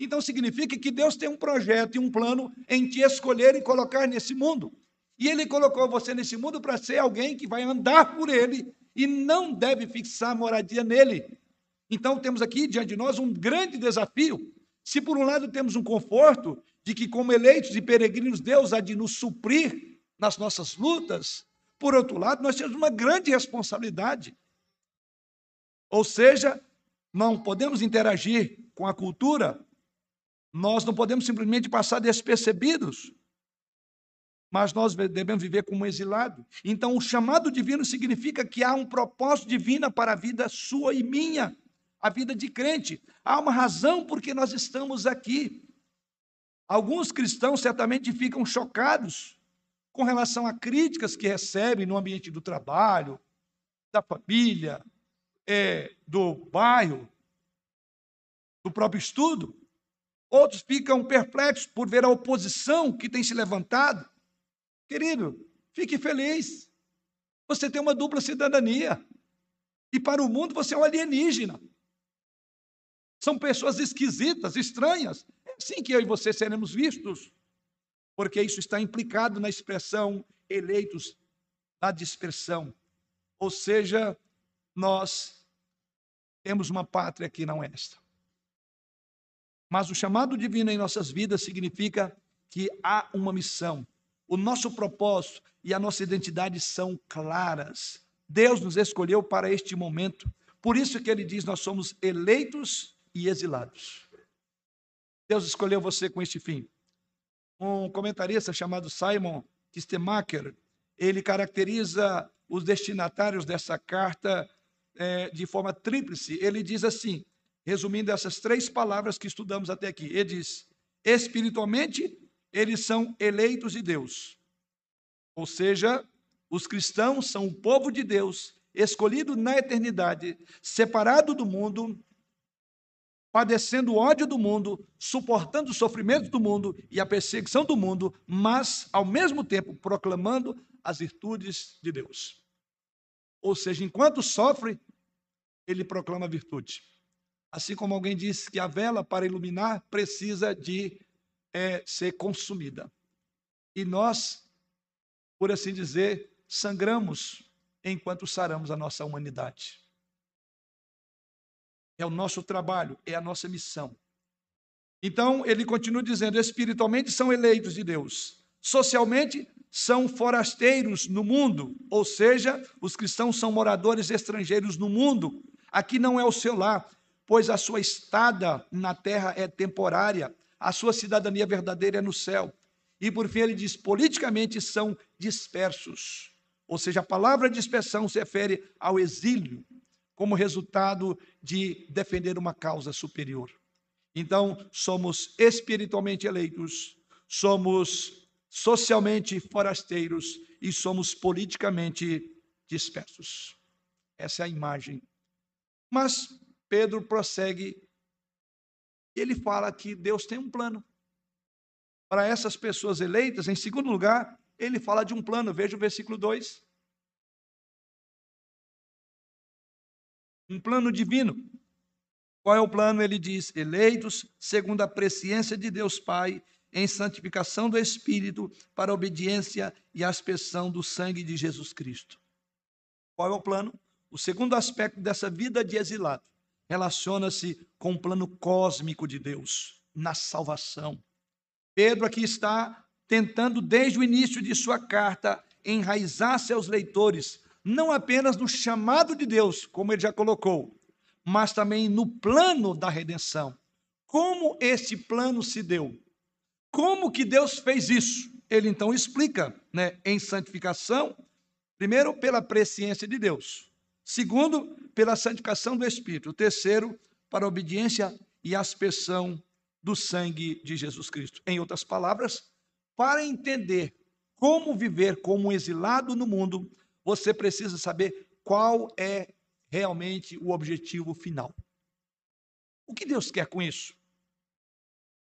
Então significa que Deus tem um projeto e um plano em te escolher e colocar nesse mundo. E ele colocou você nesse mundo para ser alguém que vai andar por ele e não deve fixar moradia nele. Então temos aqui diante de nós um grande desafio. Se por um lado temos um conforto de que como eleitos e peregrinos Deus há de nos suprir nas nossas lutas, por outro lado nós temos uma grande responsabilidade. Ou seja, não podemos interagir com a cultura, nós não podemos simplesmente passar despercebidos mas nós devemos viver como exilado. Então, o chamado divino significa que há um propósito divino para a vida sua e minha, a vida de crente. Há uma razão por que nós estamos aqui. Alguns cristãos certamente ficam chocados com relação a críticas que recebem no ambiente do trabalho, da família, é, do bairro, do próprio estudo. Outros ficam perplexos por ver a oposição que tem se levantado Querido, fique feliz. Você tem uma dupla cidadania. E para o mundo você é um alienígena. São pessoas esquisitas, estranhas. É assim que eu e você seremos vistos, porque isso está implicado na expressão eleitos da dispersão. Ou seja, nós temos uma pátria que não é esta. Mas o chamado divino em nossas vidas significa que há uma missão. O nosso propósito e a nossa identidade são claras. Deus nos escolheu para este momento. Por isso que ele diz: nós somos eleitos e exilados. Deus escolheu você com este fim. Um comentarista chamado Simon Kistemacher, ele caracteriza os destinatários dessa carta é, de forma tríplice. Ele diz assim: resumindo essas três palavras que estudamos até aqui. Ele diz: espiritualmente, eles são eleitos de Deus. Ou seja, os cristãos são o povo de Deus, escolhido na eternidade, separado do mundo, padecendo o ódio do mundo, suportando o sofrimento do mundo e a perseguição do mundo, mas, ao mesmo tempo, proclamando as virtudes de Deus. Ou seja, enquanto sofre, ele proclama virtude. Assim como alguém disse que a vela, para iluminar, precisa de é, ser consumida. E nós, por assim dizer, sangramos enquanto saramos a nossa humanidade. É o nosso trabalho, é a nossa missão. Então, ele continua dizendo: espiritualmente são eleitos de Deus, socialmente são forasteiros no mundo, ou seja, os cristãos são moradores estrangeiros no mundo. Aqui não é o seu lar, pois a sua estada na terra é temporária, a sua cidadania verdadeira é no céu. E por fim ele diz: politicamente são dispersos. Ou seja, a palavra dispersão se refere ao exílio, como resultado de defender uma causa superior. Então, somos espiritualmente eleitos, somos socialmente forasteiros e somos politicamente dispersos. Essa é a imagem. Mas Pedro prossegue. Ele fala que Deus tem um plano para essas pessoas eleitas. Em segundo lugar, ele fala de um plano. Veja o versículo 2. Um plano divino. Qual é o plano? Ele diz: eleitos segundo a presciência de Deus Pai, em santificação do Espírito, para a obediência e aspersão do sangue de Jesus Cristo. Qual é o plano? O segundo aspecto dessa vida de exilado relaciona-se com o plano cósmico de Deus na salvação. Pedro aqui está tentando, desde o início de sua carta, enraizar seus leitores, não apenas no chamado de Deus, como ele já colocou, mas também no plano da redenção. Como este plano se deu? Como que Deus fez isso? Ele então explica, né, em santificação, primeiro pela presciência de Deus, Segundo, pela santificação do Espírito. Terceiro, para a obediência e aspersão do sangue de Jesus Cristo. Em outras palavras, para entender como viver como um exilado no mundo, você precisa saber qual é realmente o objetivo final. O que Deus quer com isso?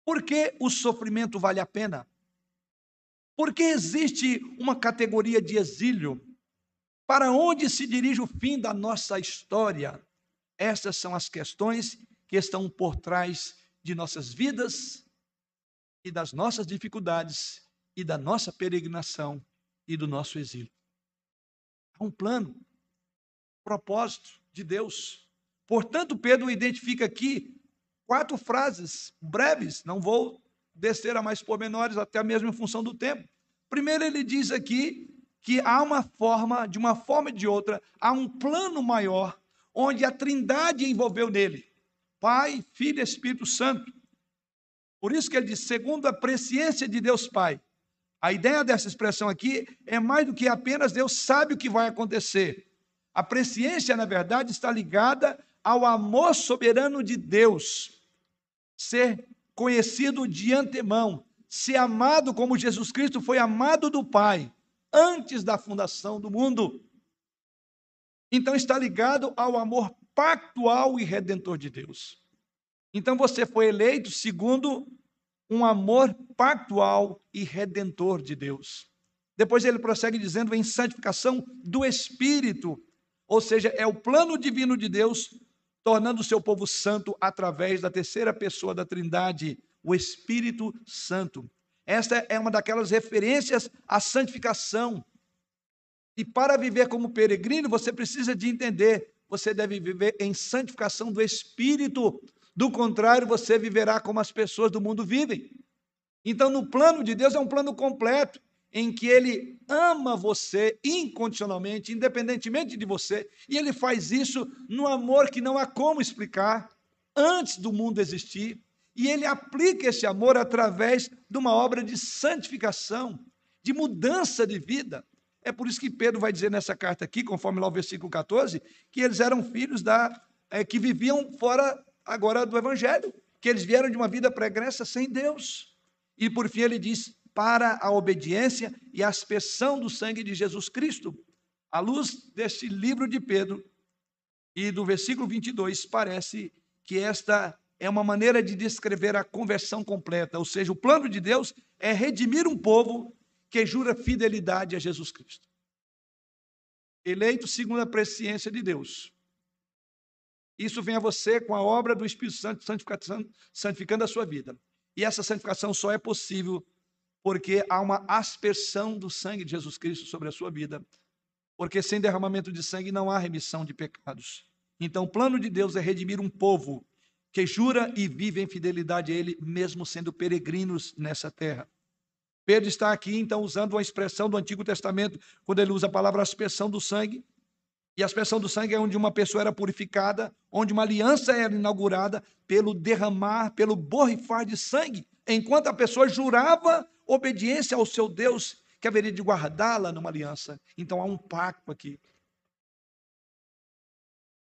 Por que o sofrimento vale a pena? Por que existe uma categoria de exílio para onde se dirige o fim da nossa história? Essas são as questões que estão por trás de nossas vidas e das nossas dificuldades e da nossa peregrinação e do nosso exílio. Há um plano, propósito de Deus. Portanto, Pedro identifica aqui quatro frases breves, não vou descer a mais pormenores, até mesmo em função do tempo. Primeiro, ele diz aqui que há uma forma, de uma forma ou de outra, há um plano maior, onde a Trindade envolveu nele: Pai, Filho e Espírito Santo. Por isso que ele diz, segundo a presciência de Deus Pai. A ideia dessa expressão aqui é mais do que apenas Deus sabe o que vai acontecer. A presciência, na verdade, está ligada ao amor soberano de Deus. Ser conhecido de antemão, ser amado como Jesus Cristo foi amado do Pai antes da fundação do mundo. Então está ligado ao amor pactual e redentor de Deus. Então você foi eleito segundo um amor pactual e redentor de Deus. Depois ele prossegue dizendo em santificação do Espírito, ou seja, é o plano divino de Deus tornando o seu povo santo através da terceira pessoa da Trindade, o Espírito Santo. Esta é uma daquelas referências à santificação. E para viver como peregrino, você precisa de entender, você deve viver em santificação do Espírito. Do contrário, você viverá como as pessoas do mundo vivem. Então, no plano de Deus é um plano completo em que ele ama você incondicionalmente, independentemente de você, e ele faz isso no amor que não há como explicar, antes do mundo existir, e ele aplica esse amor através de uma obra de santificação, de mudança de vida. É por isso que Pedro vai dizer nessa carta aqui, conforme lá o versículo 14, que eles eram filhos da é, que viviam fora agora do evangelho, que eles vieram de uma vida pregressa sem Deus. E por fim ele diz: para a obediência e a aspersão do sangue de Jesus Cristo. À luz deste livro de Pedro e do versículo 22, parece que esta é uma maneira de descrever a conversão completa, ou seja, o plano de Deus é redimir um povo que jura fidelidade a Jesus Cristo. Eleito segundo a presciência de Deus. Isso vem a você com a obra do Espírito Santo santificando a sua vida. E essa santificação só é possível porque há uma aspersão do sangue de Jesus Cristo sobre a sua vida. Porque sem derramamento de sangue não há remissão de pecados. Então, o plano de Deus é redimir um povo que jura e vive em fidelidade a Ele, mesmo sendo peregrinos nessa terra. Pedro está aqui, então, usando uma expressão do Antigo Testamento, quando ele usa a palavra aspersão do sangue. E a aspersão do sangue é onde uma pessoa era purificada, onde uma aliança era inaugurada pelo derramar, pelo borrifar de sangue, enquanto a pessoa jurava obediência ao seu Deus, que haveria de guardá-la numa aliança. Então há um pacto aqui.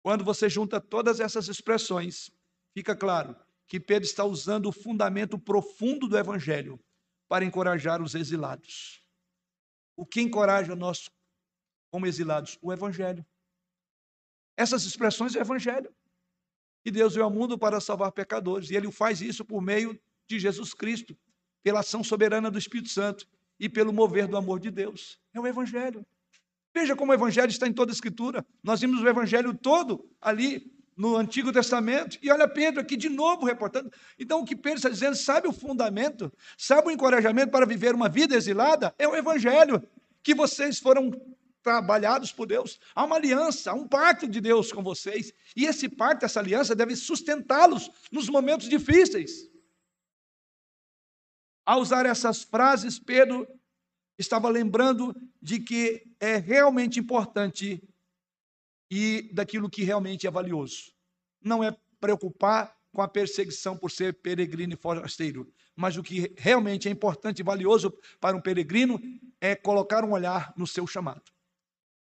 Quando você junta todas essas expressões, fica claro que Pedro está usando o fundamento profundo do evangelho para encorajar os exilados. O que encoraja nós como exilados? O evangelho. Essas expressões é o evangelho. E Deus veio ao mundo para salvar pecadores, e ele faz isso por meio de Jesus Cristo pela ação soberana do Espírito Santo e pelo mover do amor de Deus. É o Evangelho. Veja como o Evangelho está em toda a Escritura. Nós vimos o Evangelho todo ali no Antigo Testamento. E olha Pedro aqui de novo reportando. Então, o que Pedro está dizendo, sabe o fundamento, sabe o encorajamento para viver uma vida exilada? É o Evangelho, que vocês foram trabalhados por Deus. Há uma aliança, há um pacto de Deus com vocês. E esse pacto, essa aliança, deve sustentá-los nos momentos difíceis. Ao usar essas frases, Pedro estava lembrando de que é realmente importante e daquilo que realmente é valioso. Não é preocupar com a perseguição por ser peregrino e forasteiro, mas o que realmente é importante e valioso para um peregrino é colocar um olhar no seu chamado.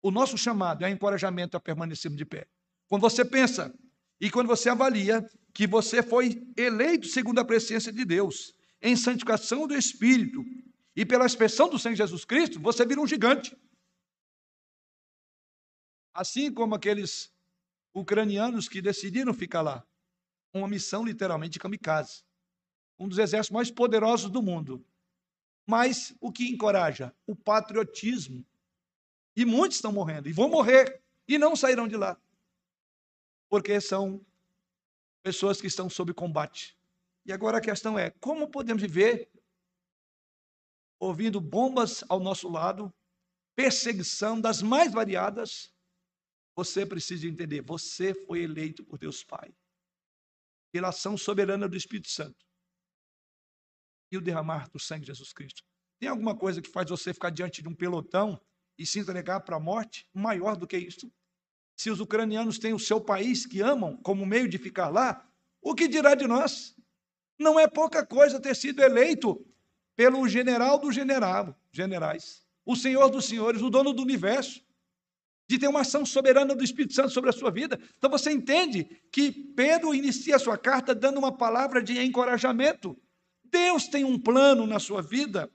O nosso chamado é encorajamento a permanecermos de pé. Quando você pensa e quando você avalia que você foi eleito segundo a presciência de Deus, em santificação do Espírito e pela expressão do Senhor Jesus Cristo, você vira um gigante. Assim como aqueles ucranianos que decidiram ficar lá. Uma missão literalmente kamikaze. Um dos exércitos mais poderosos do mundo. Mas o que encoraja? O patriotismo. E muitos estão morrendo, e vão morrer, e não sairão de lá. Porque são pessoas que estão sob combate. E agora a questão é: como podemos viver ouvindo bombas ao nosso lado, perseguição das mais variadas? Você precisa entender: você foi eleito por Deus Pai, pela ação soberana do Espírito Santo e o derramar do sangue de Jesus Cristo. Tem alguma coisa que faz você ficar diante de um pelotão e se entregar para a morte maior do que isso? Se os ucranianos têm o seu país que amam como meio de ficar lá, o que dirá de nós? Não é pouca coisa ter sido eleito pelo general do general, generais, o Senhor dos senhores, o dono do universo, de ter uma ação soberana do Espírito Santo sobre a sua vida. Então você entende que Pedro inicia a sua carta dando uma palavra de encorajamento. Deus tem um plano na sua vida.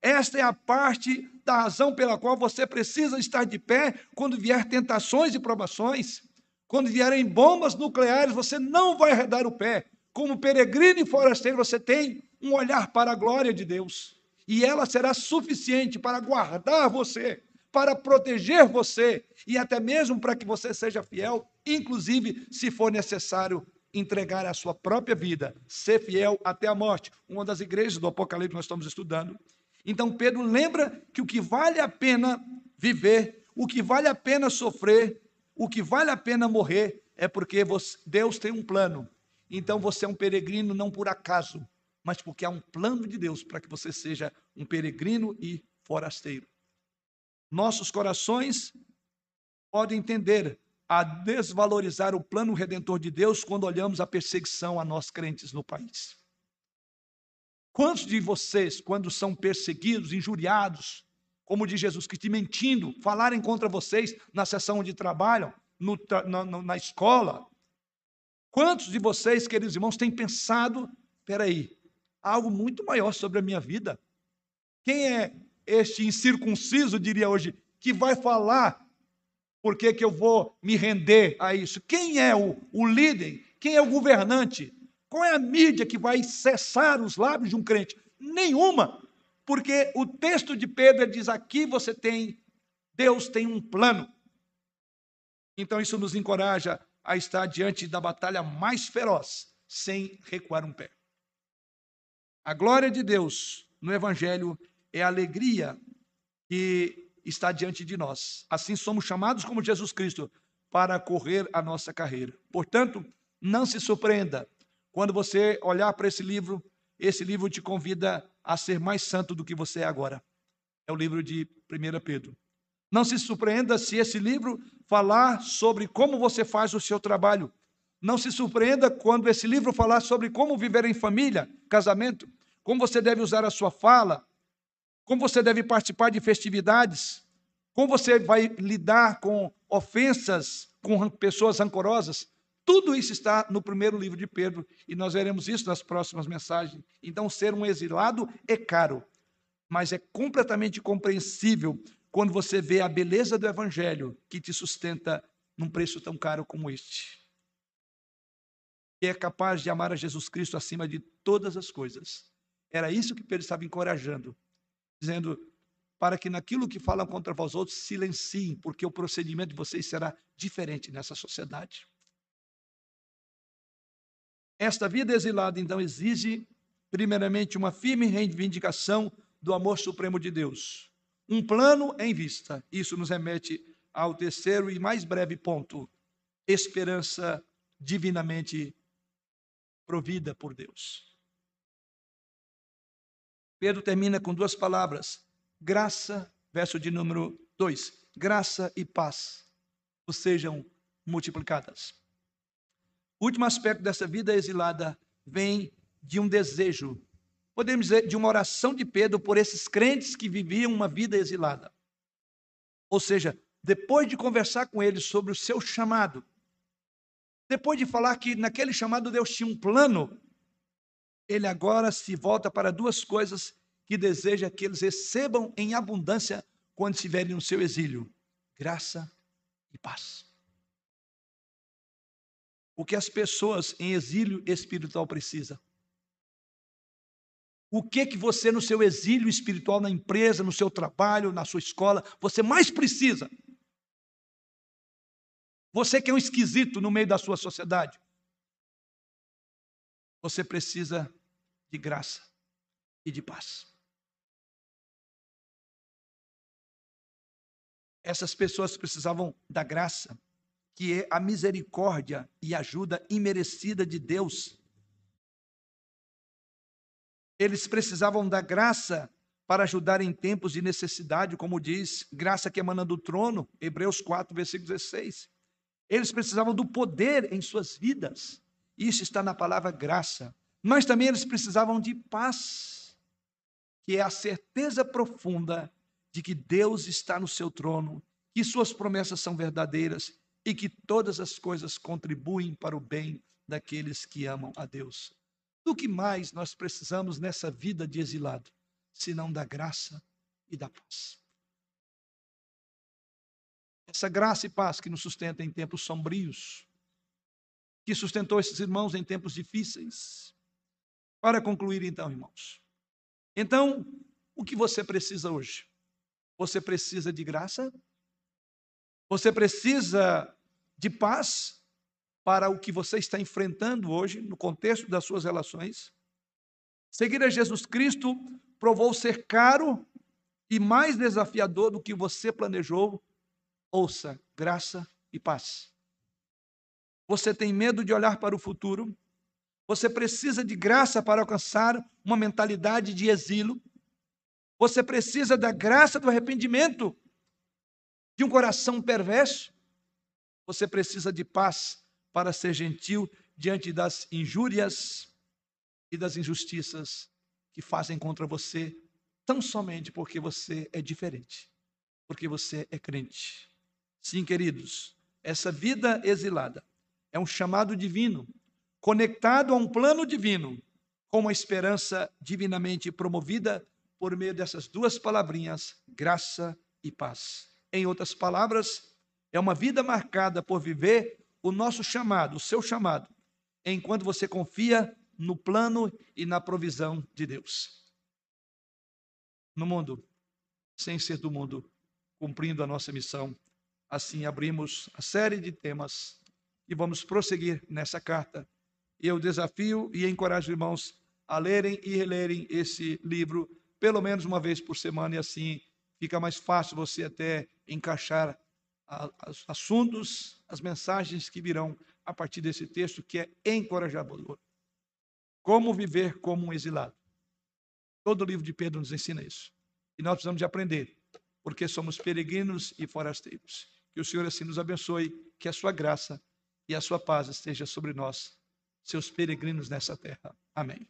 Esta é a parte da razão pela qual você precisa estar de pé quando vier tentações e provações. Quando vierem bombas nucleares, você não vai arredar o pé, como peregrino e forasteiro, você tem um olhar para a glória de Deus. E ela será suficiente para guardar você, para proteger você e até mesmo para que você seja fiel, inclusive se for necessário entregar a sua própria vida, ser fiel até a morte. Uma das igrejas do Apocalipse que nós estamos estudando. Então Pedro lembra que o que vale a pena viver, o que vale a pena sofrer, o que vale a pena morrer é porque Deus tem um plano. Então você é um peregrino não por acaso, mas porque há um plano de Deus para que você seja um peregrino e forasteiro. Nossos corações podem entender a desvalorizar o plano redentor de Deus quando olhamos a perseguição a nós crentes no país. Quantos de vocês, quando são perseguidos, injuriados, como de Jesus Cristo, mentindo, falarem contra vocês na sessão onde trabalham, no, na, na escola, quantos de vocês, queridos irmãos, têm pensado, peraí, algo muito maior sobre a minha vida? Quem é este incircunciso, diria hoje, que vai falar por que, que eu vou me render a isso? Quem é o, o líder? Quem é o governante? Qual é a mídia que vai cessar os lábios de um crente? Nenhuma. Porque o texto de Pedro diz: aqui você tem, Deus tem um plano. Então isso nos encoraja a estar diante da batalha mais feroz, sem recuar um pé. A glória de Deus no Evangelho é a alegria que está diante de nós. Assim somos chamados como Jesus Cristo para correr a nossa carreira. Portanto, não se surpreenda quando você olhar para esse livro, esse livro te convida a ser mais santo do que você é agora. É o livro de 1 Pedro. Não se surpreenda se esse livro falar sobre como você faz o seu trabalho. Não se surpreenda quando esse livro falar sobre como viver em família, casamento, como você deve usar a sua fala, como você deve participar de festividades, como você vai lidar com ofensas, com pessoas rancorosas. Tudo isso está no primeiro livro de Pedro e nós veremos isso nas próximas mensagens. Então, ser um exilado é caro, mas é completamente compreensível quando você vê a beleza do evangelho que te sustenta num preço tão caro como este. E é capaz de amar a Jesus Cristo acima de todas as coisas. Era isso que Pedro estava encorajando dizendo para que naquilo que falam contra vós outros silenciem, porque o procedimento de vocês será diferente nessa sociedade. Esta vida exilada, então, exige, primeiramente, uma firme reivindicação do amor supremo de Deus. Um plano em vista. Isso nos remete ao terceiro e mais breve ponto: esperança divinamente provida por Deus. Pedro termina com duas palavras: graça, verso de número 2, graça e paz vos sejam multiplicadas. O último aspecto dessa vida exilada vem de um desejo, podemos dizer, de uma oração de Pedro por esses crentes que viviam uma vida exilada. Ou seja, depois de conversar com eles sobre o seu chamado, depois de falar que naquele chamado Deus tinha um plano ele agora se volta para duas coisas que deseja que eles recebam em abundância quando estiverem no seu exílio: graça e paz. O que as pessoas em exílio espiritual precisam? O que que você no seu exílio espiritual na empresa, no seu trabalho, na sua escola, você mais precisa? Você que é um esquisito no meio da sua sociedade, você precisa de graça e de paz. Essas pessoas precisavam da graça, que é a misericórdia e ajuda imerecida de Deus. Eles precisavam da graça para ajudar em tempos de necessidade, como diz, graça que emana do trono, Hebreus 4, versículo 16. Eles precisavam do poder em suas vidas isso está na palavra graça. Mas também eles precisavam de paz, que é a certeza profunda de que Deus está no seu trono, que suas promessas são verdadeiras e que todas as coisas contribuem para o bem daqueles que amam a Deus. Do que mais nós precisamos nessa vida de exilado, senão da graça e da paz? Essa graça e paz que nos sustenta em tempos sombrios, que sustentou esses irmãos em tempos difíceis. Para concluir, então, irmãos. Então, o que você precisa hoje? Você precisa de graça? Você precisa de paz para o que você está enfrentando hoje, no contexto das suas relações? Seguir a Jesus Cristo provou ser caro e mais desafiador do que você planejou. Ouça, graça e paz. Você tem medo de olhar para o futuro? Você precisa de graça para alcançar uma mentalidade de exílio? Você precisa da graça do arrependimento de um coração perverso? Você precisa de paz para ser gentil diante das injúrias e das injustiças que fazem contra você, tão somente porque você é diferente, porque você é crente. Sim, queridos, essa vida exilada é um chamado divino, conectado a um plano divino, com uma esperança divinamente promovida por meio dessas duas palavrinhas, graça e paz. Em outras palavras, é uma vida marcada por viver o nosso chamado, o seu chamado, enquanto você confia no plano e na provisão de Deus. No mundo, sem ser do mundo, cumprindo a nossa missão, assim abrimos a série de temas e vamos prosseguir nessa carta. Eu desafio e encorajo irmãos a lerem e relerem esse livro pelo menos uma vez por semana e assim fica mais fácil você até encaixar os assuntos, as mensagens que virão a partir desse texto que é encorajador. Como viver como um exilado. Todo o livro de Pedro nos ensina isso. E nós precisamos de aprender, porque somos peregrinos e forasteiros. Que o Senhor assim nos abençoe, que a sua graça e a sua paz esteja sobre nós, seus peregrinos nessa terra. Amém.